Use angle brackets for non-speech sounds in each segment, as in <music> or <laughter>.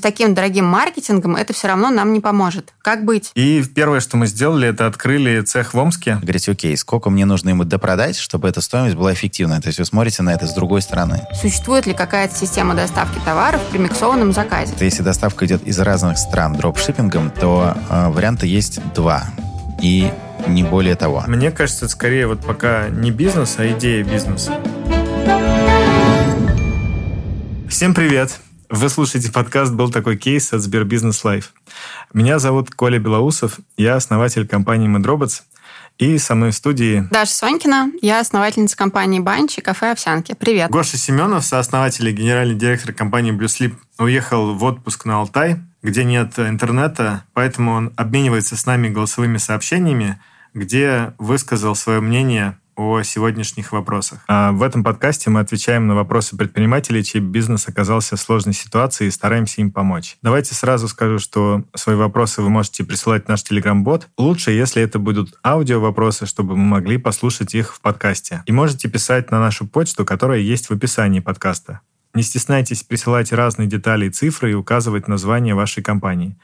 с таким дорогим маркетингом это все равно нам не поможет. Как быть? И первое, что мы сделали, это открыли цех в Омске. Говорите, окей, сколько мне нужно ему допродать, чтобы эта стоимость была эффективной? То есть вы смотрите на это с другой стороны. Существует ли какая-то система доставки товаров при миксованном заказе? Если доставка идет из разных стран дропшиппингом, то э, варианта есть два. И не более того. Мне кажется, это скорее вот пока не бизнес, а идея бизнеса. Всем привет! Вы слушаете подкаст «Был такой кейс» от СберБизнес Live. Меня зовут Коля Белоусов, я основатель компании MedRobots, и со мной в студии... Даша Сонькина, я основательница компании «Банч» и кафе «Овсянки». Привет. Гоша Семенов, сооснователь и генеральный директор компании «Blue Sleep», уехал в отпуск на Алтай, где нет интернета, поэтому он обменивается с нами голосовыми сообщениями, где высказал свое мнение о сегодняшних вопросах. А в этом подкасте мы отвечаем на вопросы предпринимателей, чей бизнес оказался в сложной ситуации и стараемся им помочь. Давайте сразу скажу, что свои вопросы вы можете присылать в наш телеграм-бот. Лучше, если это будут аудио-вопросы, чтобы мы могли послушать их в подкасте. И можете писать на нашу почту, которая есть в описании подкаста. Не стесняйтесь присылать разные детали и цифры и указывать название вашей компании.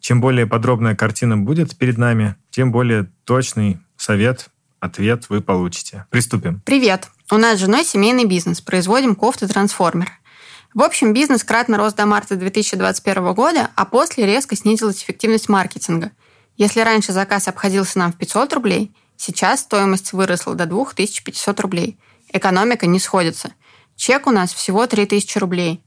Чем более подробная картина будет перед нами, тем более точный совет ответ вы получите. Приступим. Привет. У нас с женой семейный бизнес. Производим кофты трансформер. В общем, бизнес кратно рос до марта 2021 года, а после резко снизилась эффективность маркетинга. Если раньше заказ обходился нам в 500 рублей, сейчас стоимость выросла до 2500 рублей. Экономика не сходится. Чек у нас всего 3000 рублей.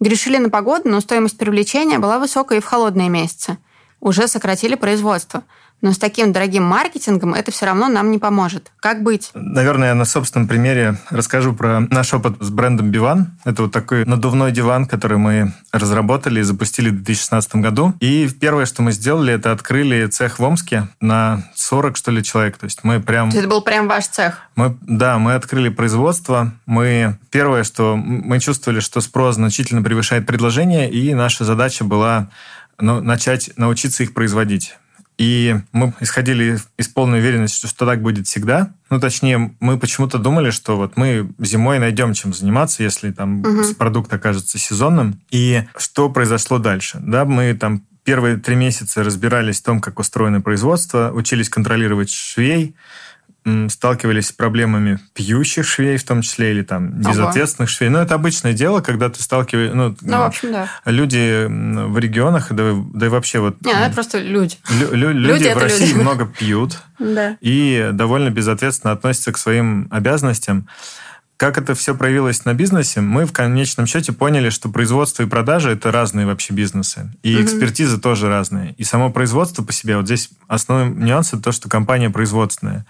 Грешили на погоду, но стоимость привлечения была высокой и в холодные месяцы. Уже сократили производство – но с таким дорогим маркетингом это все равно нам не поможет. Как быть? Наверное, я на собственном примере расскажу про наш опыт с брендом Биван. Это вот такой надувной диван, который мы разработали и запустили в 2016 году. И первое, что мы сделали, это открыли цех в Омске на 40, что ли, человек. То есть мы прям... Это был прям ваш цех? Мы, да, мы открыли производство. Мы первое, что мы чувствовали, что спрос значительно превышает предложение, и наша задача была ну, начать научиться их производить. И мы исходили из полной уверенности, что так будет всегда. Ну, точнее, мы почему-то думали, что вот мы зимой найдем чем заниматься, если там угу. продукт окажется сезонным. И что произошло дальше? Да, мы там первые три месяца разбирались в том, как устроено производство, учились контролировать швей, сталкивались с проблемами пьющих швей, в том числе, или там безответственных швей. Но ну, это обычное дело, когда ты сталкиваешься... Ну, ну, в общем, да. Люди в регионах, да, да и вообще вот... Не, это просто люди. Лю- лю- люди, люди в России люди. много пьют <laughs> да. и довольно безответственно относятся к своим обязанностям. Как это все проявилось на бизнесе, мы в конечном счете поняли, что производство и продажи – это разные вообще бизнесы. И угу. экспертиза тоже разные. И само производство по себе, вот здесь основной нюанс – это то, что компания производственная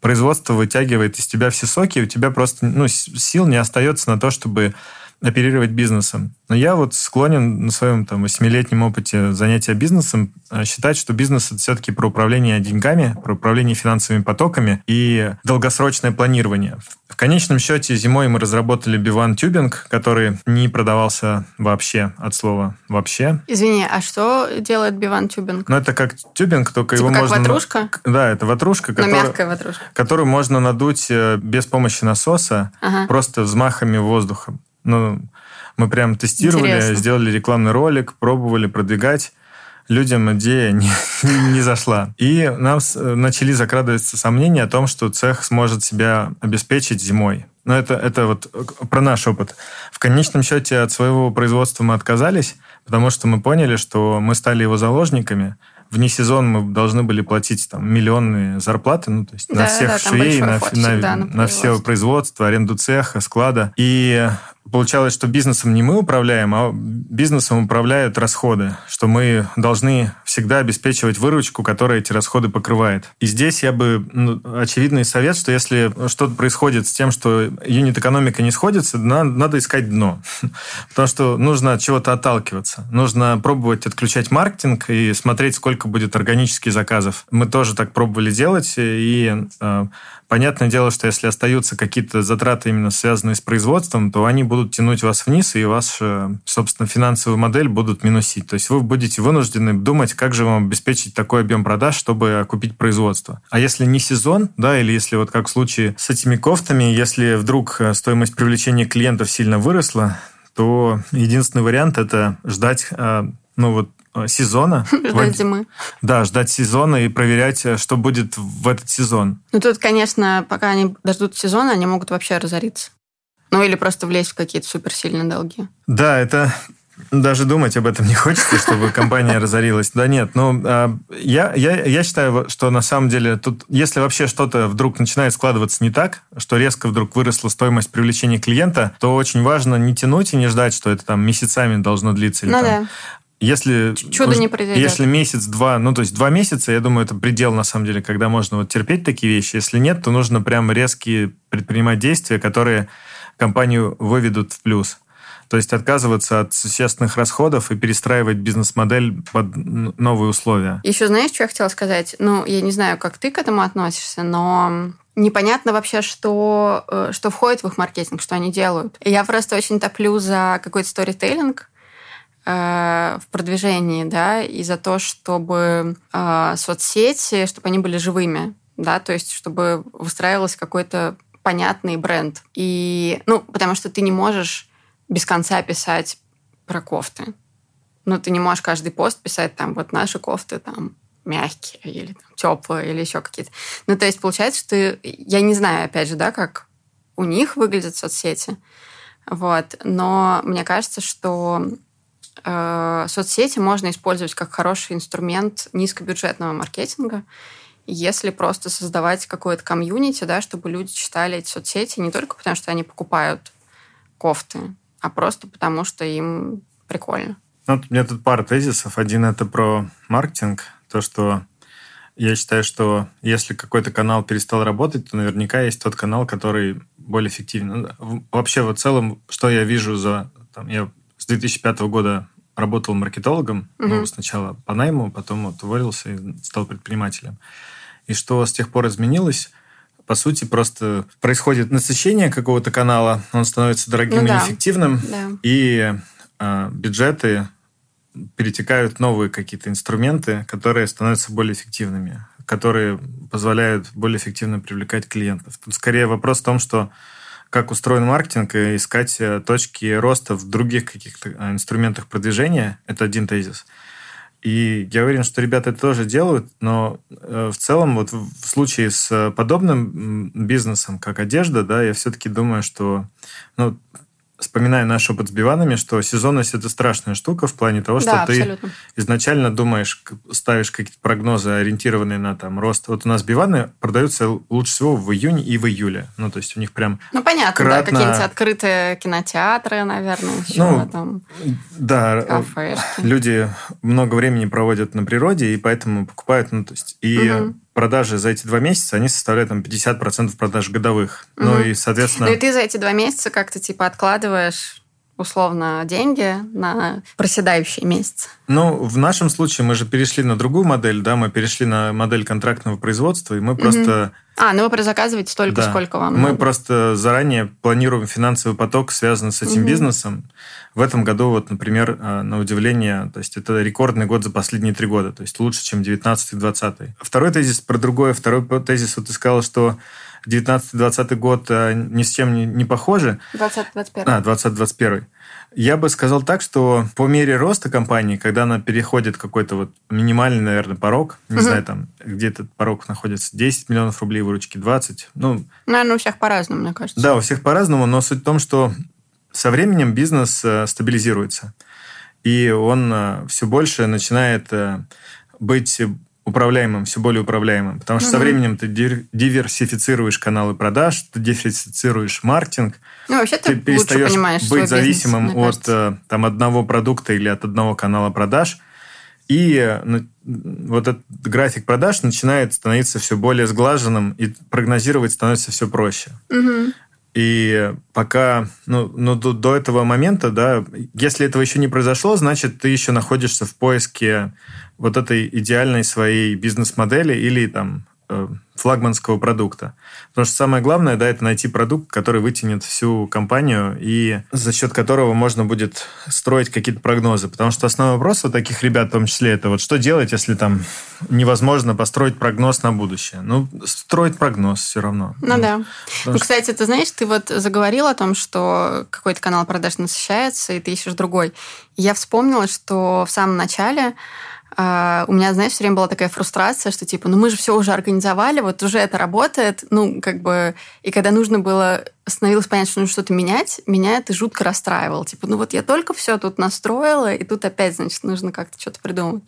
производство вытягивает из тебя все соки, и у тебя просто ну, сил не остается на то, чтобы оперировать бизнесом. Но я вот склонен на своем там восьмилетнем опыте занятия бизнесом э, считать, что бизнес это все-таки про управление деньгами, про управление финансовыми потоками и долгосрочное планирование. В конечном счете зимой мы разработали Биван Тюбинг, который не продавался вообще от слова вообще. Извини, а что делает Биван Тюбинг? Ну, это как тюбинг, только типа его как можно... ватрушка? Да, это ватрушка, которая... мягкая ватрушка. Которую можно надуть э, без помощи насоса, ага. просто взмахами воздуха. Ну, мы прям тестировали, Интересно. сделали рекламный ролик, пробовали продвигать. Людям идея <laughs> не, не зашла. И нам начали закрадываться сомнения о том, что цех сможет себя обеспечить зимой. Но это, это вот про наш опыт. В конечном счете от своего производства мы отказались, потому что мы поняли, что мы стали его заложниками. Вне сезон мы должны были платить там миллионные зарплаты, ну, то есть да, на всех да, швей, на, на, на, на все производство, аренду цеха, склада. И получалось, что бизнесом не мы управляем, а бизнесом управляют расходы, что мы должны всегда обеспечивать выручку, которая эти расходы покрывает. И здесь я бы ну, очевидный совет, что если что-то происходит с тем, что юнит-экономика не сходится, надо, надо искать дно. <laughs> Потому что нужно от чего-то отталкиваться. Нужно пробовать отключать маркетинг и смотреть, сколько будет органических заказов. Мы тоже так пробовали делать, и э, Понятное дело, что если остаются какие-то затраты именно связанные с производством, то они будут тянуть вас вниз, и вашу, собственно, финансовую модель будут минусить. То есть вы будете вынуждены думать, как же вам обеспечить такой объем продаж, чтобы окупить производство. А если не сезон, да, или если вот как в случае с этими кофтами, если вдруг э, стоимость привлечения клиентов сильно выросла, то единственный вариант это ждать, э, ну вот сезона. <laughs> Ждать зимы. Да, ждать сезона и проверять, что будет в этот сезон. Ну тут, конечно, пока они дождут сезона, они могут вообще разориться. Ну или просто влезть в какие-то суперсильные долги. Да, это даже думать об этом не хочется, чтобы компания разорилась. Да нет, ну, а, я, я, я считаю, что на самом деле тут, если вообще что-то вдруг начинает складываться не так, что резко вдруг выросла стоимость привлечения клиента, то очень важно не тянуть и не ждать, что это там месяцами должно длиться. Или, ну там, да. Если, Чудо не произойдет. Если месяц-два, ну, то есть два месяца, я думаю, это предел, на самом деле, когда можно вот терпеть такие вещи. Если нет, то нужно прям резкие предпринимать действия, которые компанию выведут в плюс. То есть отказываться от существенных расходов и перестраивать бизнес-модель под новые условия. Еще знаешь, что я хотела сказать? Ну, я не знаю, как ты к этому относишься, но непонятно вообще, что, э, что входит в их маркетинг, что они делают. Я просто очень топлю за какой-то сторителлинг, э, в продвижении, да, и за то, чтобы э, соцсети, чтобы они были живыми, да, то есть чтобы выстраивался какой-то понятный бренд. И, ну, потому что ты не можешь без конца писать про кофты. Ну, ты не можешь каждый пост писать там, вот наши кофты там мягкие или там, теплые или еще какие-то. Ну, то есть получается, что я не знаю, опять же, да, как у них выглядят соцсети, вот, но мне кажется, что э, соцсети можно использовать как хороший инструмент низкобюджетного маркетинга, если просто создавать какое-то комьюнити, да, чтобы люди читали эти соцсети не только потому, что они покупают кофты, а просто потому, что им прикольно. Ну, у меня тут пара тезисов. Один это про маркетинг, то, что я считаю, что если какой-то канал перестал работать, то наверняка есть тот канал, который более эффективен. Ну, вообще, в целом, что я вижу за... Там, я с 2005 года работал маркетологом, угу. ну, сначала по найму, потом вот уволился и стал предпринимателем. И что с тех пор изменилось? по сути, просто происходит насыщение какого-то канала, он становится дорогим ну, и да. неэффективным, да. и э, бюджеты перетекают новые какие-то инструменты, которые становятся более эффективными, которые позволяют более эффективно привлекать клиентов. Тут скорее вопрос в том, что как устроен маркетинг, и искать э, точки роста в других каких-то э, инструментах продвижения. Это один тезис. И я уверен, что ребята это тоже делают, но э, в целом вот в случае с подобным бизнесом, как одежда, да, я все-таки думаю, что ну, вспоминая наш опыт с биванами, что сезонность – это страшная штука в плане того, что да, ты абсолютно. изначально думаешь, ставишь какие-то прогнозы, ориентированные на там рост. Вот у нас биваны продаются лучше всего в июне и в июле. Ну, то есть у них прям Ну, понятно, кратно... да, какие-нибудь открытые кинотеатры, наверное, еще ну, там. Да, кафешки. люди много времени проводят на природе, и поэтому покупают, ну, то есть, и угу продажи за эти два месяца, они составляют там 50% продаж годовых. Угу. Ну и, соответственно... Ну и ты за эти два месяца как-то типа откладываешь условно деньги на проседающие месяцы? Ну, в нашем случае мы же перешли на другую модель, да, мы перешли на модель контрактного производства, и мы просто... А, ну вы заказываете столько, да. сколько вам Мы надо. просто заранее планируем финансовый поток, связанный с этим угу. бизнесом. В этом году, вот, например, э, на удивление, то есть это рекордный год за последние три года, то есть лучше, чем 19 и 20 Второй тезис про другое. Второй тезис, вот ты сказал, что 19-20 год э, ни с чем не, не похожи. 20-21. А, 20-21. Я бы сказал так, что по мере роста компании, когда она переходит какой-то вот минимальный, наверное, порог, не угу. знаю, там, где этот порог находится, 10 миллионов рублей выручки, 20, ну... Наверное, у всех по-разному, мне кажется. Да, у всех по-разному, но суть в том, что со временем бизнес э, стабилизируется. И он э, все больше начинает быть управляемым, все более управляемым. Потому что угу. со временем ты диверсифицируешь каналы продаж, ты диверсифицируешь маркетинг. Ну, вообще ты, ты перестаешь быть зависимым бизнес, от э, там, одного продукта или от одного канала продаж. И ну, вот этот график продаж начинает становиться все более сглаженным, и прогнозировать становится все проще. Угу. И пока, ну, ну до, до этого момента, да, если этого еще не произошло, значит, ты еще находишься в поиске вот этой идеальной своей бизнес-модели или там э, флагманского продукта. Потому что самое главное, да, это найти продукт, который вытянет всю компанию и за счет которого можно будет строить какие-то прогнозы. Потому что основной вопрос у таких ребят, в том числе, это вот что делать, если там невозможно построить прогноз на будущее? Ну, строить прогноз все равно. Ну, ну да. Ну, что... кстати, ты знаешь, ты вот заговорил о том, что какой-то канал продаж насыщается, и ты ищешь другой. Я вспомнила, что в самом начале Uh, у меня, знаешь, все время была такая фрустрация, что типа, ну мы же все уже организовали, вот уже это работает, ну как бы, и когда нужно было, становилось понятно, что нужно что-то менять, меня это жутко расстраивало. Типа, ну вот я только все тут настроила, и тут опять, значит, нужно как-то что-то придумать.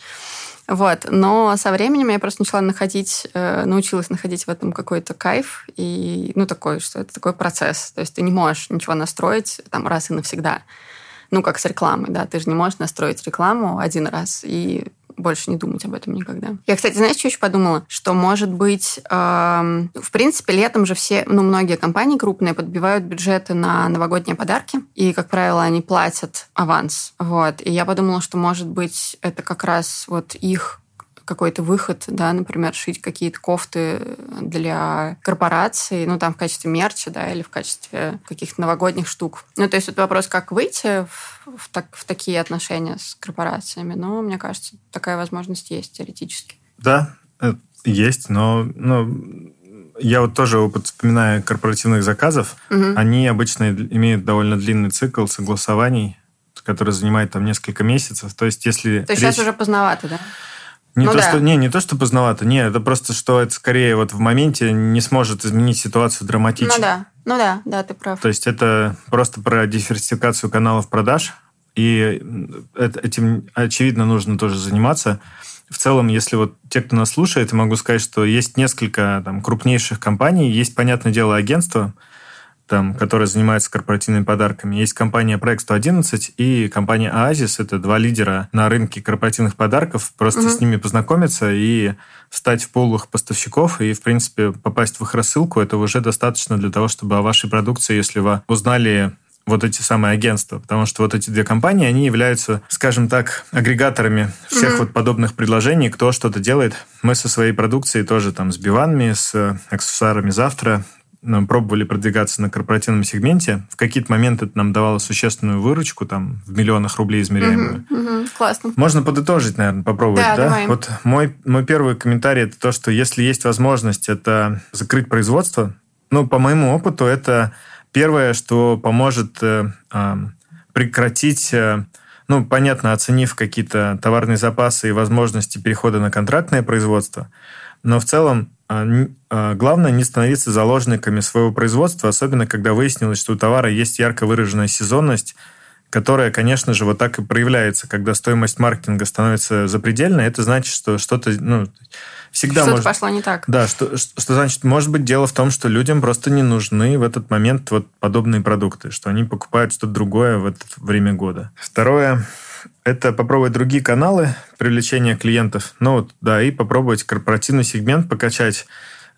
Вот. Но со временем я просто начала находить, э, научилась находить в этом какой-то кайф. И, ну, такой, что это такой процесс. То есть ты не можешь ничего настроить там раз и навсегда. Ну, как с рекламой, да. Ты же не можешь настроить рекламу один раз и больше не думать об этом никогда. Я, кстати, знаешь, что еще подумала? Что, может быть, э, в принципе, летом же все, ну, многие компании крупные подбивают бюджеты на новогодние подарки, и, как правило, они платят аванс. Вот. И я подумала, что, может быть, это как раз вот их какой-то выход, да, например, шить какие-то кофты для корпораций, ну, там в качестве мерча, да, или в качестве каких-то новогодних штук. Ну, то есть вот вопрос, как выйти в, в, так, в такие отношения с корпорациями, но мне кажется, такая возможность есть теоретически. Да, э, есть, но, но я вот тоже опыт вспоминаю корпоративных заказов. Угу. Они обычно имеют довольно длинный цикл согласований, который занимает там несколько месяцев. То есть, если... То есть речь... сейчас уже поздновато, да? Не, ну, то, да. что, не, не то, что поздновато, не, это просто, что это скорее вот в моменте не сможет изменить ситуацию драматично. Ну да, ну да, да, ты прав. То есть это просто про диверсификацию каналов продаж, и этим, очевидно, нужно тоже заниматься. В целом, если вот те, кто нас слушает, я могу сказать, что есть несколько там, крупнейших компаний, есть, понятное дело, агентства, там, которая занимается корпоративными подарками. Есть компания Проект 111 и компания Оазис. Это два лидера на рынке корпоративных подарков. Просто угу. с ними познакомиться и стать в полах поставщиков и, в принципе, попасть в их рассылку. Это уже достаточно для того, чтобы о вашей продукции, если вы узнали вот эти самые агентства, потому что вот эти две компании, они являются, скажем так, агрегаторами всех mm-hmm. вот подобных предложений, кто что-то делает. Мы со своей продукцией тоже там с биванами, с аксессуарами завтра пробовали продвигаться на корпоративном сегменте. В какие-то моменты это нам давало существенную выручку, там, в миллионах рублей измеряемую. Угу, угу, классно. Можно подытожить, наверное, попробовать, да? да? Давай. Вот мой, мой первый комментарий – это то, что если есть возможность это закрыть производство, ну, по моему опыту, это первое, что поможет э, э, прекратить... Э, ну, понятно, оценив какие-то товарные запасы и возможности перехода на контрактное производство, но в целом а, а, главное не становиться заложниками своего производства, особенно когда выяснилось, что у товара есть ярко выраженная сезонность, которая, конечно же, вот так и проявляется, когда стоимость маркетинга становится запредельной, это значит, что что-то, ну, всегда что-то может... пошло не так. Да, что, что значит, может быть, дело в том, что людям просто не нужны в этот момент вот подобные продукты, что они покупают что-то другое в это время года. Второе, это попробовать другие каналы привлечения клиентов. Ну вот, да, и попробовать корпоративный сегмент покачать.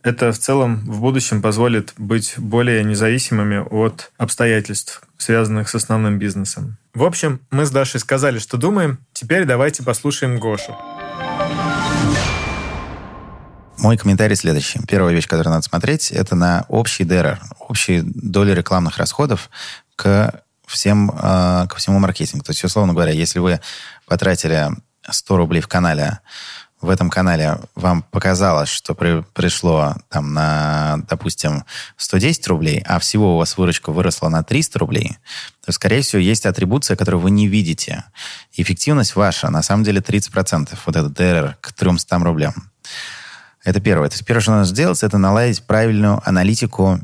Это в целом в будущем позволит быть более независимыми от обстоятельств, связанных с основным бизнесом. В общем, мы с Дашей сказали, что думаем. Теперь давайте послушаем Гошу. Мой комментарий следующий. Первая вещь, которую надо смотреть, это на общий ДРР, общие доли рекламных расходов к всем, э, ко всему маркетингу. То есть, условно говоря, если вы потратили 100 рублей в канале, в этом канале вам показалось, что при, пришло там на, допустим, 110 рублей, а всего у вас выручка выросла на 300 рублей, то, скорее всего, есть атрибуция, которую вы не видите. Эффективность ваша, на самом деле, 30%. Вот этот ДРР к 300 рублям. Это первое. То есть первое, что надо сделать, это наладить правильную аналитику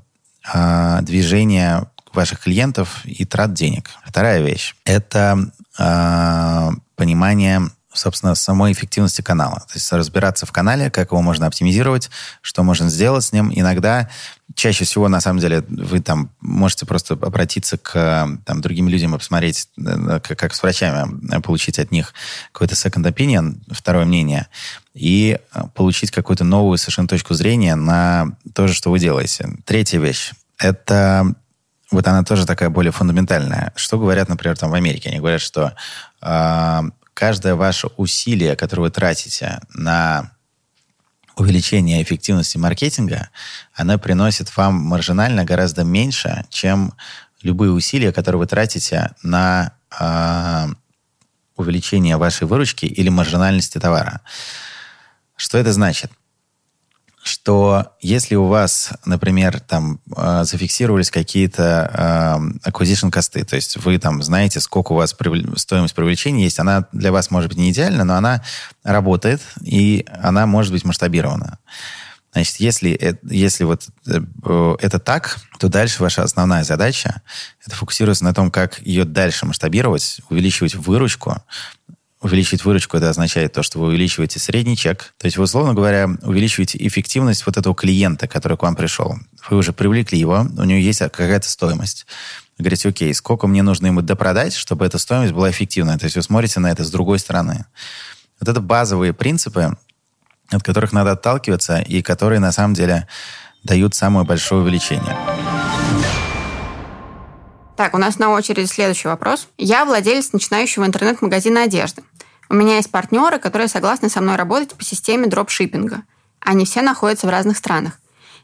э, движения ваших клиентов и трат денег. Вторая вещь – это э, понимание собственно, самой эффективности канала. То есть разбираться в канале, как его можно оптимизировать, что можно сделать с ним. Иногда, чаще всего, на самом деле, вы там можете просто обратиться к там, другим людям и посмотреть, э, как, как с врачами, э, получить от них какой-то second opinion, второе мнение, и э, получить какую-то новую совершенно точку зрения на то же, что вы делаете. Третья вещь – это вот она тоже такая более фундаментальная. Что говорят, например, там в Америке? Они говорят, что э, каждое ваше усилие, которое вы тратите на увеличение эффективности маркетинга, она приносит вам маржинально гораздо меньше, чем любые усилия, которые вы тратите на э, увеличение вашей выручки или маржинальности товара. Что это значит? Что если у вас, например, там э, зафиксировались какие-то э, acquisition косты, то есть вы там знаете, сколько у вас стоимость привлечения есть, она для вас может быть не идеальна, но она работает, и она может быть масштабирована. Значит, если, э, если вот это так, то дальше ваша основная задача – это фокусироваться на том, как ее дальше масштабировать, увеличивать выручку, увеличить выручку, это означает то, что вы увеличиваете средний чек. То есть вы, условно говоря, увеличиваете эффективность вот этого клиента, который к вам пришел. Вы уже привлекли его, у него есть какая-то стоимость. Вы говорите, окей, сколько мне нужно ему допродать, чтобы эта стоимость была эффективной? То есть вы смотрите на это с другой стороны. Вот это базовые принципы, от которых надо отталкиваться и которые на самом деле дают самое большое увеличение. Так, у нас на очереди следующий вопрос. Я владелец начинающего интернет-магазина одежды. У меня есть партнеры, которые согласны со мной работать по системе дропшиппинга. Они все находятся в разных странах.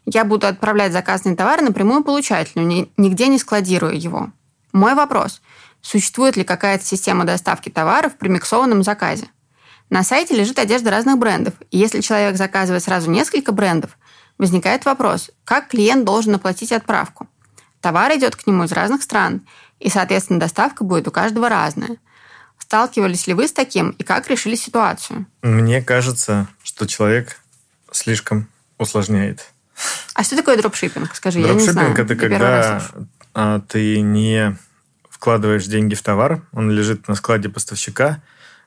Я буду отправлять заказанный товар напрямую получателю, нигде не складируя его. Мой вопрос. Существует ли какая-то система доставки товаров при миксованном заказе? На сайте лежит одежда разных брендов, и если человек заказывает сразу несколько брендов, возникает вопрос, как клиент должен оплатить отправку – Товар идет к нему из разных стран, и, соответственно, доставка будет у каждого разная. Сталкивались ли вы с таким и как решили ситуацию? Мне кажется, что человек слишком усложняет. А что такое дропшиппинг? Скажи, дропшиппинг я не знаю. это когда а, ты не вкладываешь деньги в товар, он лежит на складе поставщика.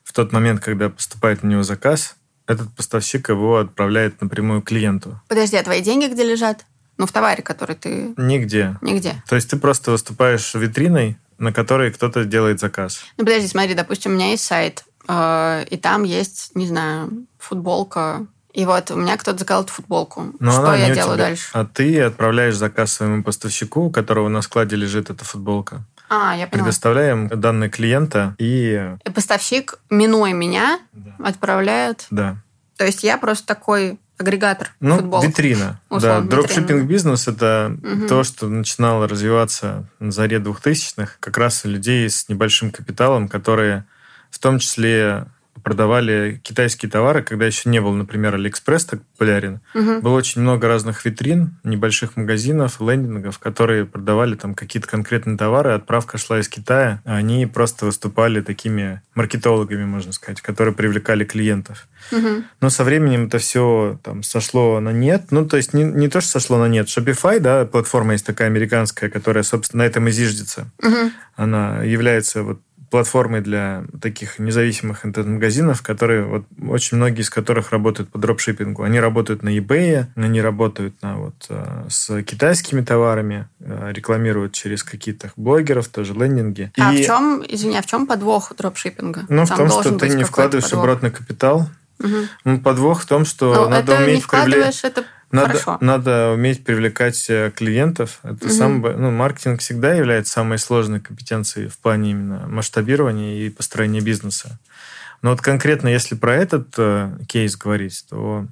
В тот момент, когда поступает на него заказ, этот поставщик его отправляет напрямую клиенту. Подожди, а твои деньги где лежат? Ну, в товаре, который ты... Нигде. Нигде. То есть ты просто выступаешь витриной, на которой кто-то делает заказ. Ну, подожди, смотри, допустим, у меня есть сайт, э, и там есть, не знаю, футболка и вот у меня кто-то заказал эту футболку. Но что я делаю тебя. дальше? А ты отправляешь заказ своему поставщику, у которого на складе лежит эта футболка. А, я поняла. Предоставляем данные клиента и... И поставщик, минуя меня, да. отправляет... Да. То есть я просто такой агрегатор ну, футболок. витрина. Условно, да, дропшиппинг бизнес это угу. то, что начинало развиваться на заре 2000-х, как раз людей с небольшим капиталом, которые в том числе продавали китайские товары, когда еще не был, например, Алиэкспресс так популярен. Угу. Было очень много разных витрин, небольших магазинов, лендингов, которые продавали там какие-то конкретные товары, отправка шла из Китая. Они просто выступали такими маркетологами, можно сказать, которые привлекали клиентов. Угу. Но со временем это все там сошло на нет. Ну, то есть не, не то, что сошло на нет. Shopify, да, платформа есть такая американская, которая, собственно, на этом и зиждется. Угу. Она является вот платформой для таких независимых интернет-магазинов, которые вот очень многие из которых работают по дропшиппингу. Они работают на eBay, они работают на вот э, с китайскими товарами, э, рекламируют через каких-то блогеров, тоже лендинги. А И... в чем, извини, а в чем подвох дропшиппинга? Ну, Там в том, что ты не вкладываешь подвох. обратный капитал. Угу. Ну, подвох в том, что Но надо это уметь не вкладываешь, это надо, Хорошо. надо уметь привлекать э, клиентов. Это угу. сам, ну, маркетинг всегда является самой сложной компетенцией в плане именно масштабирования и построения бизнеса. Но вот конкретно, если про этот э, кейс говорить, то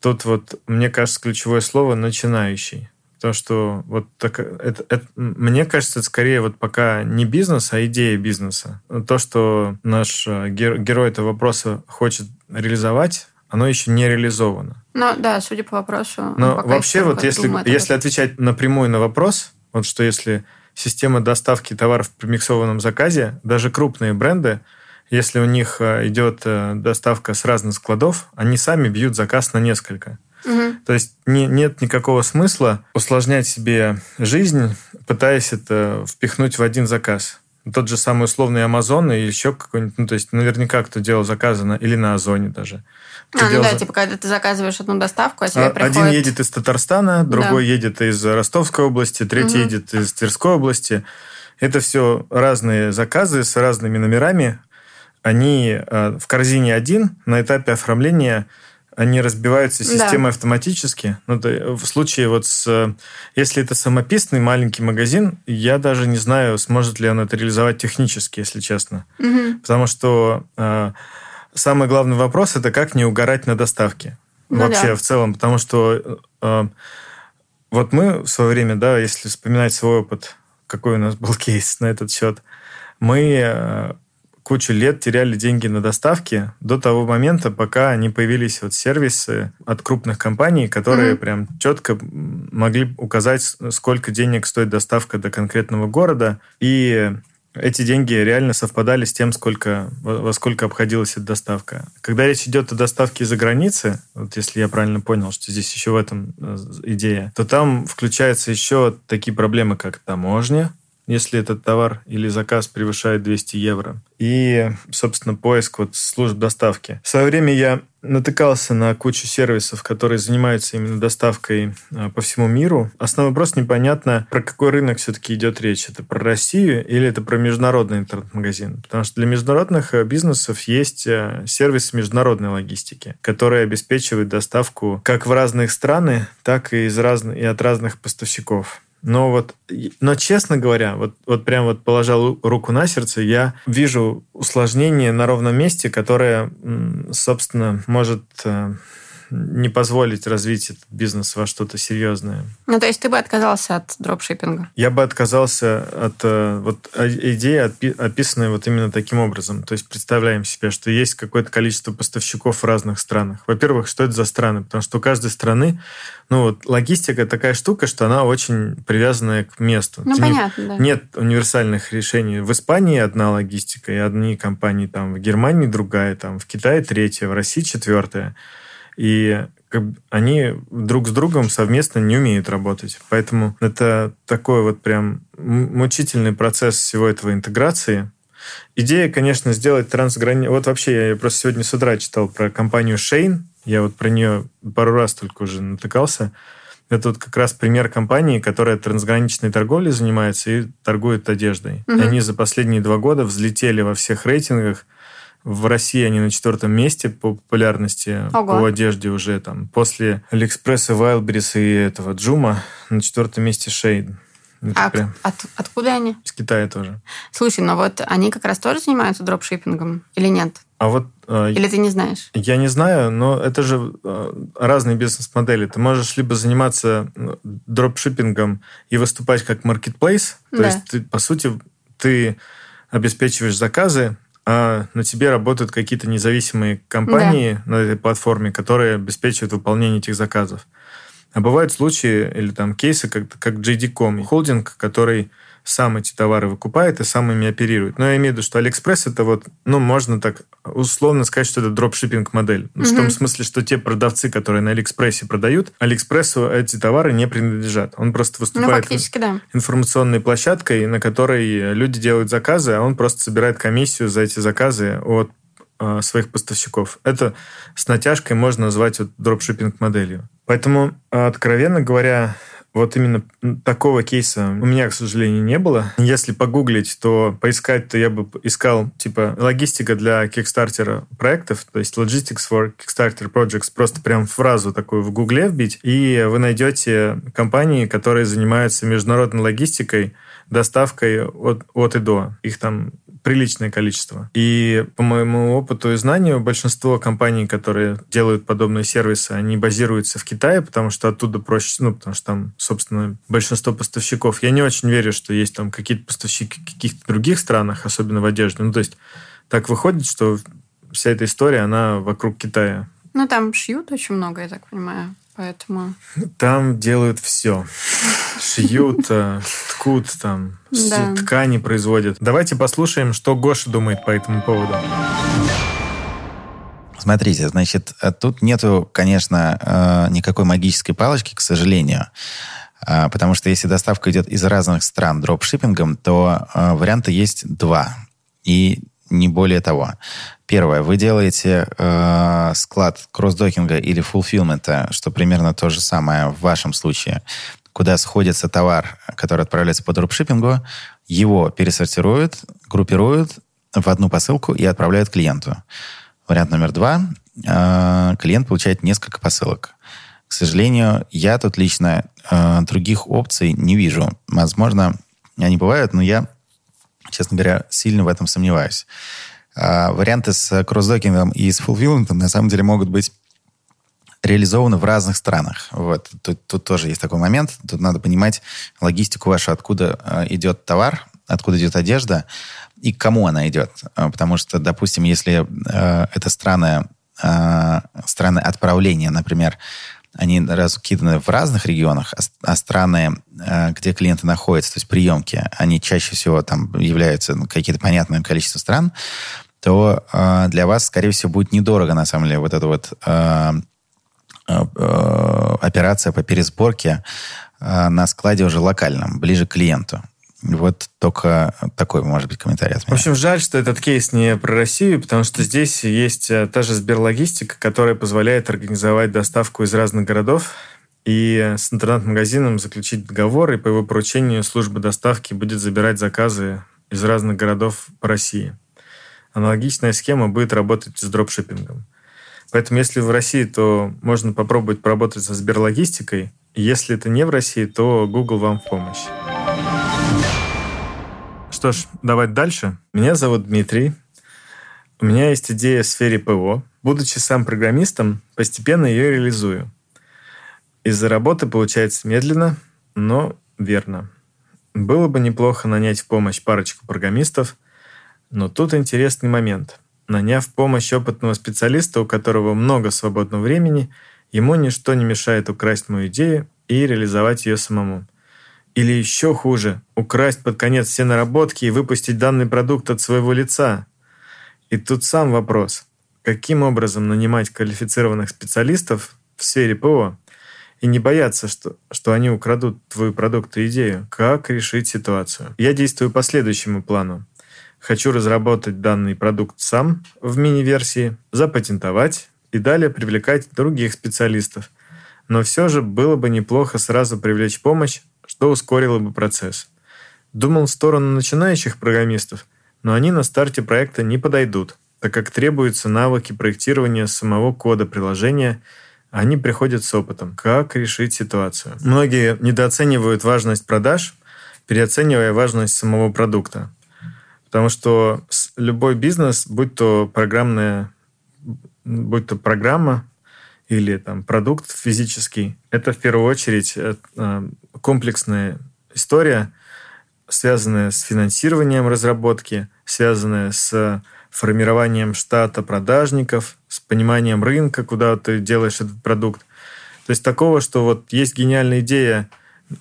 тут вот, мне кажется, ключевое слово «начинающий». Потому что вот так, это, это, мне кажется, это скорее вот пока не бизнес, а идея бизнеса. То, что наш э, герой этого вопроса хочет реализовать, оно еще не реализовано. Ну да, судя по вопросу. Но вообще вот если, если отвечать напрямую на вопрос, вот что если система доставки товаров при миксованном заказе, даже крупные бренды, если у них э, идет э, доставка с разных складов, они сами бьют заказ на несколько. Угу. То есть не, нет никакого смысла усложнять себе жизнь, пытаясь это впихнуть в один заказ тот же самый условный Amazon и еще какой-нибудь, ну, то есть наверняка кто делал заказы на, или на Озоне даже. а, ну да, типа, когда ты заказываешь одну доставку, а тебе а, приходит... Один едет из Татарстана, другой да. едет из Ростовской области, третий угу. едет из Тверской области. Это все разные заказы с разными номерами. Они э, в корзине один на этапе оформления они разбиваются системой да. автоматически. Ну, то, в случае вот с... Если это самописный маленький магазин, я даже не знаю, сможет ли он это реализовать технически, если честно. Угу. Потому что э, самый главный вопрос – это как не угорать на доставке. ну, вообще да. в целом, потому что э, вот мы в свое время, да, если вспоминать свой опыт, какой у нас был <laughs> кейс на этот счет, мы э, кучу лет теряли деньги на доставке до того момента, пока не появились вот сервисы от крупных компаний, которые mm-hmm. прям четко могли указать, сколько денег стоит доставка до конкретного города. И эти деньги реально совпадали с тем, сколько, во сколько обходилась эта доставка. Когда речь идет о доставке из-за границы, вот если я правильно понял, что здесь еще в этом э, идея, то там включаются еще такие проблемы, как таможня, если этот товар или заказ превышает 200 евро. И, собственно, поиск вот служб доставки. В свое время я натыкался на кучу сервисов, которые занимаются именно доставкой а, по всему миру. Основной вопрос непонятно, про какой рынок все-таки идет речь. Это про Россию или это про международный интернет-магазин? Потому что для международных э, бизнесов есть э, сервис международной логистики, который обеспечивает доставку как в разных страны, так и, из разных, и от разных поставщиков. Но вот, но честно говоря, вот, вот прям вот положил руку на сердце, я вижу усложнение на ровном месте, которое, собственно, может э, не позволить развить этот бизнес во что-то серьезное. Ну, то есть ты бы отказался от дропшиппинга? Я бы отказался от э, вот а, идеи, описанной вот именно таким образом. То есть представляем себе, что есть какое-то количество поставщиков в разных странах. Во-первых, что это за страны? Потому что у каждой страны, ну вот логистика такая штука, что она очень привязанная к месту. Ну, Ты понятно, не, да. Нет универсальных решений. В Испании одна логистика, и одни компании там, в Германии другая, там, в Китае третья, в России четвертая и они друг с другом совместно не умеют работать. Поэтому это такой вот прям мучительный процесс всего этого интеграции. Идея, конечно, сделать трансграни... Вот вообще я просто сегодня с утра читал про компанию Shane. Я вот про нее пару раз только уже натыкался. Это вот как раз пример компании, которая трансграничной торговлей занимается и торгует одеждой. Угу. Они за последние два года взлетели во всех рейтингах в России они на четвертом месте по популярности Ого. по одежде уже там. После Алиэкспресса, Wildberries и этого Джума на четвертом месте Шейд. А прям... от, откуда они? Из Китая тоже. Слушай, ну вот они как раз тоже занимаются дропшиппингом или нет? А вот... Э, или ты не знаешь? Я не знаю, но это же э, разные бизнес-модели. Ты можешь либо заниматься э, дропшиппингом и выступать как marketplace, то да. есть ты, по сути ты обеспечиваешь заказы, а на тебе работают какие-то независимые компании да. на этой платформе, которые обеспечивают выполнение этих заказов. А бывают случаи или там кейсы, как, как JD.com, холдинг, который сам эти товары выкупает и сам ими оперирует. Но я имею в виду, что Алиэкспресс это вот, ну, можно так условно сказать, что это дропшиппинг модель. Угу. В том смысле, что те продавцы, которые на Алиэкспрессе продают, Алиэкспрессу эти товары не принадлежат. Он просто выступает ну, да. информационной площадкой, на которой люди делают заказы, а он просто собирает комиссию за эти заказы от а, своих поставщиков. Это с натяжкой можно назвать вот дропшиппинг моделью. Поэтому, откровенно говоря, вот именно такого кейса у меня, к сожалению, не было. Если погуглить, то поискать, то я бы искал, типа, логистика для Kickstarter проектов, то есть Logistics for Kickstarter Projects, просто прям фразу такую в гугле вбить, и вы найдете компании, которые занимаются международной логистикой, доставкой от, от и до. Их там приличное количество. И по моему опыту и знанию, большинство компаний, которые делают подобные сервисы, они базируются в Китае, потому что оттуда проще, ну, потому что там, собственно, большинство поставщиков. Я не очень верю, что есть там какие-то поставщики в каких-то других странах, особенно в одежде. Ну, то есть так выходит, что вся эта история, она вокруг Китая. Ну, там шьют очень много, я так понимаю. Поэтому... Там делают все. Шьют, э, ткут, там, да. ткани производят. Давайте послушаем, что Гоша думает по этому поводу. Смотрите, значит, э, тут нету, конечно, э, никакой магической палочки, к сожалению. Потому что если доставка идет из разных стран дропшиппингом, то варианта есть два. И не более того. Первое, вы делаете э, склад кроссдокинга или фулфилмента, что примерно то же самое в вашем случае, куда сходится товар, который отправляется по дропшиппингу, его пересортируют, группируют в одну посылку и отправляют клиенту. Вариант номер два. Э, клиент получает несколько посылок. К сожалению, я тут лично э, других опций не вижу. Возможно, они бывают, но я, честно говоря, сильно в этом сомневаюсь. А, варианты с кроссдокингом и с фулфилментом на самом деле могут быть реализованы в разных странах. Вот. Тут, тут тоже есть такой момент. Тут надо понимать логистику вашу, откуда э, идет товар, откуда идет одежда и к кому она идет. Э, потому что, допустим, если э, это страны, э, страны отправления, например, они раскиданы в разных регионах, а, а страны, э, где клиенты находятся, то есть приемки, они чаще всего там являются ну, какие-то понятное количество стран, то э, для вас, скорее всего, будет недорого, на самом деле, вот эта вот э, операция по пересборке на складе уже локальном, ближе к клиенту. Вот только такой, может быть, комментарий от меня. В общем, жаль, что этот кейс не про Россию, потому что здесь есть э, та же Сберлогистика, которая позволяет организовать доставку из разных городов и с интернет-магазином заключить договор, и по его поручению служба доставки будет забирать заказы из разных городов по России. Аналогичная схема будет работать с дропшиппингом. Поэтому если в России, то можно попробовать поработать со Сберлогистикой. Если это не в России, то Google вам в помощь. Что ж, давай дальше. Меня зовут Дмитрий. У меня есть идея в сфере ПО. Будучи сам программистом, постепенно ее реализую. Из-за работы получается медленно, но верно. Было бы неплохо нанять в помощь парочку программистов, но тут интересный момент. Наняв помощь опытного специалиста, у которого много свободного времени, ему ничто не мешает украсть мою идею и реализовать ее самому – или еще хуже, украсть под конец все наработки и выпустить данный продукт от своего лица. И тут сам вопрос, каким образом нанимать квалифицированных специалистов в сфере ПО и не бояться, что, что они украдут твой продукт и идею. Как решить ситуацию? Я действую по следующему плану. Хочу разработать данный продукт сам в мини-версии, запатентовать и далее привлекать других специалистов. Но все же было бы неплохо сразу привлечь помощь что ускорило бы процесс. Думал в сторону начинающих программистов, но они на старте проекта не подойдут, так как требуются навыки проектирования самого кода приложения, а они приходят с опытом. Как решить ситуацию? Многие недооценивают важность продаж, переоценивая важность самого продукта. Потому что любой бизнес, будь то программная, будь то программа, или там продукт физический, это в первую очередь э, э, комплексная история, связанная с финансированием разработки, связанная с формированием штата продажников, с пониманием рынка, куда ты делаешь этот продукт. То есть такого, что вот есть гениальная идея,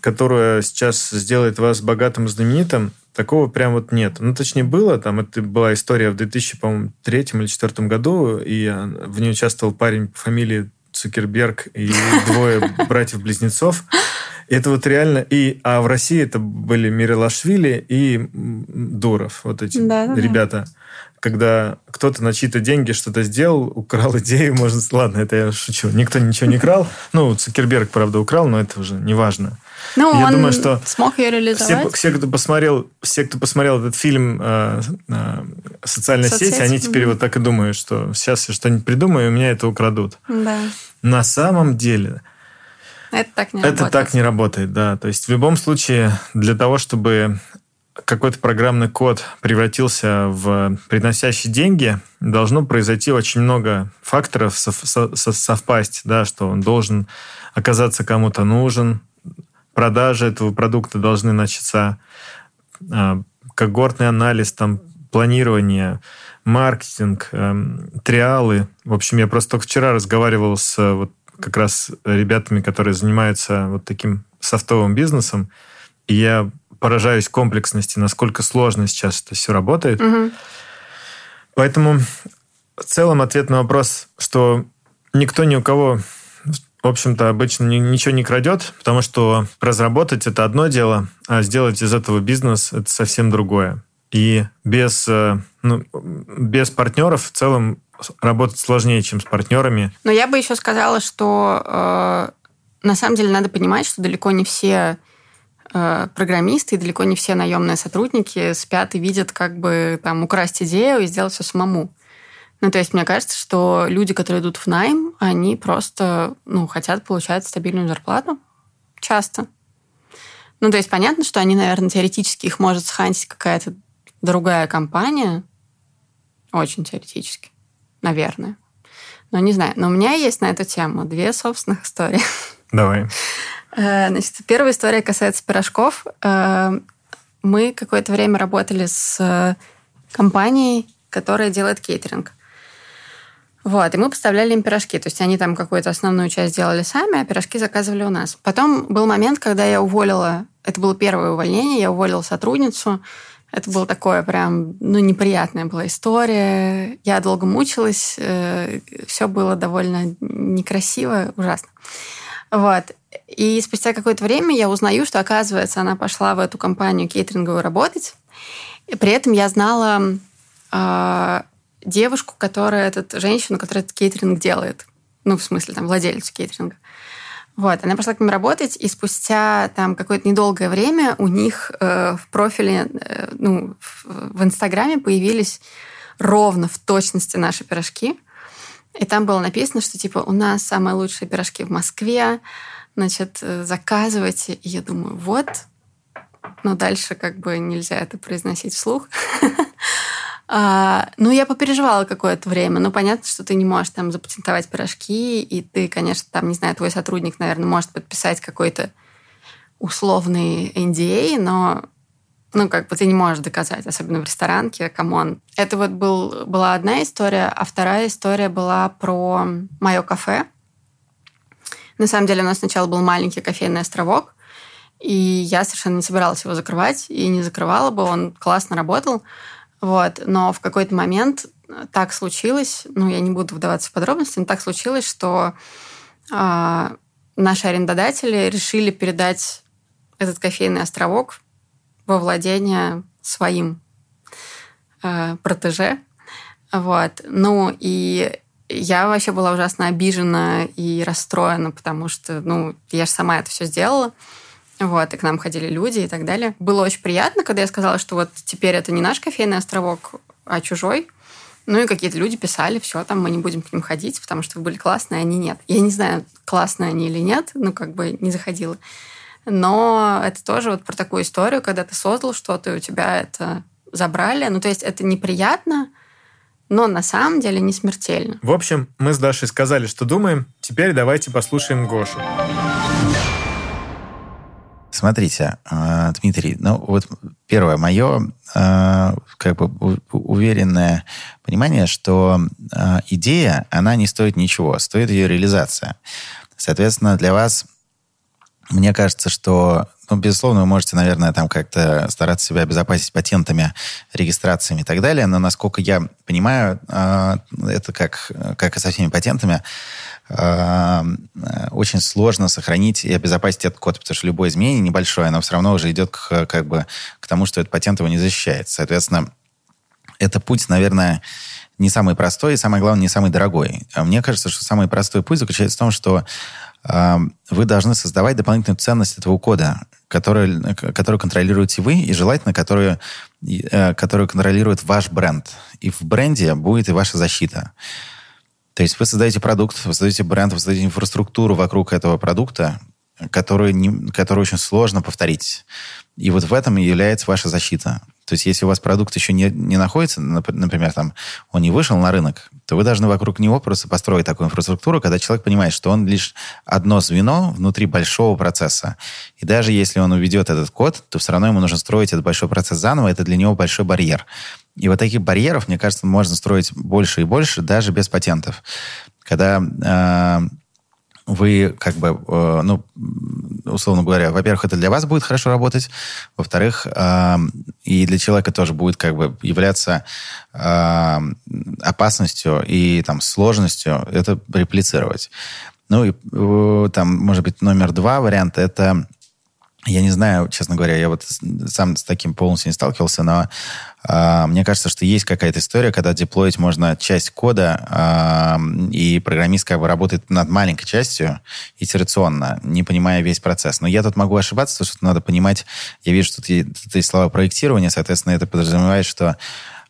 которая сейчас сделает вас богатым и знаменитым, такого прям вот нет. Ну, точнее, было. Там это была история в 2003 или 2004 году, и в ней участвовал парень по фамилии Цукерберг и двое <laughs> братьев-близнецов. Это вот реально... И, а в России это были Мирилашвили и Дуров, вот эти да, да, ребята. Да. Когда кто-то на чьи-то деньги что-то сделал, украл идею, можно... Ладно, это я шучу. Никто ничего не крал. Ну, Цукерберг, правда, украл, но это уже не важно. Ну, я он думаю, что смог ее реализовать. Все, все, кто посмотрел, все, кто посмотрел этот фильм э, э, «Социальная Соцсеть», сеть, они теперь mm-hmm. вот так и думают, что сейчас я что-нибудь придумаю, и у меня это украдут. Да. На самом деле это так не это работает. так не работает, да. То есть в любом случае для того, чтобы какой-то программный код превратился в приносящий деньги, должно произойти очень много факторов совпасть, да, что он должен оказаться кому-то нужен, продажи этого продукта должны начаться, а, когортный анализ, там, планирование, маркетинг, эм, триалы. В общем, я просто только вчера разговаривал с вот как раз ребятами, которые занимаются вот таким софтовым бизнесом, и я поражаюсь комплексности, насколько сложно сейчас это все работает. Угу. Поэтому в целом ответ на вопрос, что никто ни у кого в общем-то, обычно ничего не крадет, потому что разработать это одно дело, а сделать из этого бизнес это совсем другое. И без, э, ну, без партнеров в целом работать сложнее, чем с партнерами. Но я бы еще сказала, что э, на самом деле надо понимать, что далеко не все э, программисты и далеко не все наемные сотрудники спят и видят, как бы там украсть идею и сделать все самому. Ну, то есть мне кажется, что люди, которые идут в найм, они просто ну, хотят получать стабильную зарплату часто. Ну, то есть понятно, что они, наверное, теоретически их может схантить какая-то другая компания. Очень теоретически. Наверное. Ну, не знаю. Но у меня есть на эту тему две собственных истории. Давай. <laughs> Э, значит, первая история касается пирожков. Э, мы какое-то время работали с компанией, которая делает кейтеринг. Вот, и мы поставляли им пирожки. То есть они там какую-то основную часть делали сами, а пирожки заказывали у нас. Потом был момент, когда я уволила, это было первое увольнение, я уволила сотрудницу. Это было такое прям, ну, неприятная была история. Я долго мучилась, э, все было довольно некрасиво, ужасно. Вот. И спустя какое-то время я узнаю, что, оказывается, она пошла в эту компанию кейтеринговую работать. И при этом я знала э, девушку, которая этот, женщину, которая этот кейтеринг делает. Ну, в смысле, там, владелицу кейтеринга. Вот, она пошла к ним работать, и спустя там какое-то недолгое время у них э, в профиле, э, ну, в, в Инстаграме появились ровно в точности наши пирожки. И там было написано, что типа у нас самые лучшие пирожки в Москве, значит, э, заказывайте. И я думаю, вот, но дальше как бы нельзя это произносить вслух. <laughs> А, ну, я попереживала какое-то время. Ну, понятно, что ты не можешь там запатентовать пирожки, и ты, конечно, там, не знаю, твой сотрудник, наверное, может подписать какой-то условный NDA, а, но ну, как бы ты не можешь доказать, особенно в ресторанке, come on. Это вот был, была одна история, а вторая история была про мое кафе. На самом деле у нас сначала был маленький кофейный островок, и я совершенно не собиралась его закрывать, и не закрывала бы, он классно работал. Вот. Но в какой-то момент так случилось, ну, я не буду вдаваться в подробности, но так случилось, что э, наши арендодатели решили передать этот кофейный островок во владение своим э, протеже. Вот. Ну, и я вообще была ужасно обижена и расстроена, потому что, ну, я же сама это все сделала. Вот, и к нам ходили люди и так далее. Было очень приятно, когда я сказала, что вот теперь это не наш кофейный островок, а чужой. Ну и какие-то люди писали, все, там мы не будем к ним ходить, потому что вы были классные, а они нет. Я не знаю, классные они или нет, ну как бы не заходила. Но это тоже вот про такую историю, когда ты создал что-то, и у тебя это забрали. Ну то есть это неприятно, но на самом деле не смертельно. В общем, мы с Дашей сказали, что думаем. Теперь давайте послушаем Гошу. Смотрите, э, Дмитрий, ну вот первое мое э, как бы уверенное понимание, что э, идея, она не стоит ничего, стоит ее реализация. Соответственно, для вас, мне кажется, что ну, безусловно, вы можете, наверное, там как-то стараться себя обезопасить патентами, регистрациями и так далее, но, насколько я понимаю, это как, как и со всеми патентами, очень сложно сохранить и обезопасить этот код, потому что любое изменение небольшое, оно все равно уже идет к, как бы, к тому, что этот патент его не защищает. Соответственно, это путь, наверное, не самый простой и, самое главное, не самый дорогой. А мне кажется, что самый простой путь заключается в том, что э, вы должны создавать дополнительную ценность этого кода, который, который контролируете вы, и желательно, который, э, который контролирует ваш бренд. И в бренде будет и ваша защита. То есть вы создаете продукт, вы создаете бренд, вы создаете инфраструктуру вокруг этого продукта, которую, не, которую очень сложно повторить. И вот в этом и является ваша защита. То есть если у вас продукт еще не, не находится, например, там, он не вышел на рынок, то вы должны вокруг него просто построить такую инфраструктуру, когда человек понимает, что он лишь одно звено внутри большого процесса. И даже если он уведет этот код, то все равно ему нужно строить этот большой процесс заново, это для него большой барьер. И вот таких барьеров, мне кажется, можно строить больше и больше, даже без патентов. Когда э, вы как бы, э, ну, условно говоря, во-первых, это для вас будет хорошо работать, во-вторых, э, и для человека тоже будет как бы являться э, опасностью и там сложностью это реплицировать. Ну и э, там, может быть, номер два варианта это я не знаю, честно говоря, я вот сам с таким полностью не сталкивался, но э, мне кажется, что есть какая-то история, когда деплоить можно часть кода, э, и программист как бы работает над маленькой частью итерационно, не понимая весь процесс. Но я тут могу ошибаться, потому что надо понимать, я вижу, что тут есть слова проектирования, соответственно, это подразумевает, что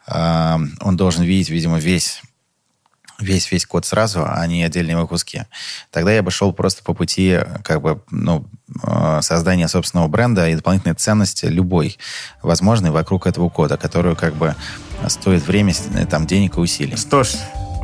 э, он должен видеть, видимо, весь весь весь код сразу, а не отдельные его куски. Тогда я бы шел просто по пути как бы, ну, э, создания собственного бренда и дополнительной ценности любой возможной вокруг этого кода, которую как бы стоит время, там, денег и усилий. Что ж,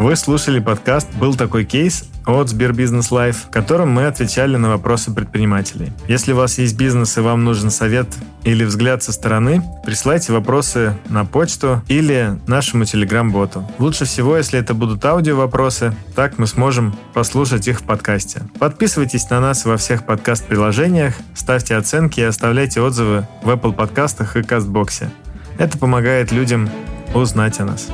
Вы слушали подкаст «Был такой кейс» от СберБизнес Live, в котором мы отвечали на вопросы предпринимателей. Если у вас есть бизнес и вам нужен совет или взгляд со стороны, присылайте вопросы на почту или нашему телеграм-боту. Лучше всего, если это будут аудио-вопросы, так мы сможем послушать их в подкасте. Подписывайтесь на нас во всех подкаст-приложениях, ставьте оценки и оставляйте отзывы в Apple подкастах и Кастбоксе. Это помогает людям узнать о нас.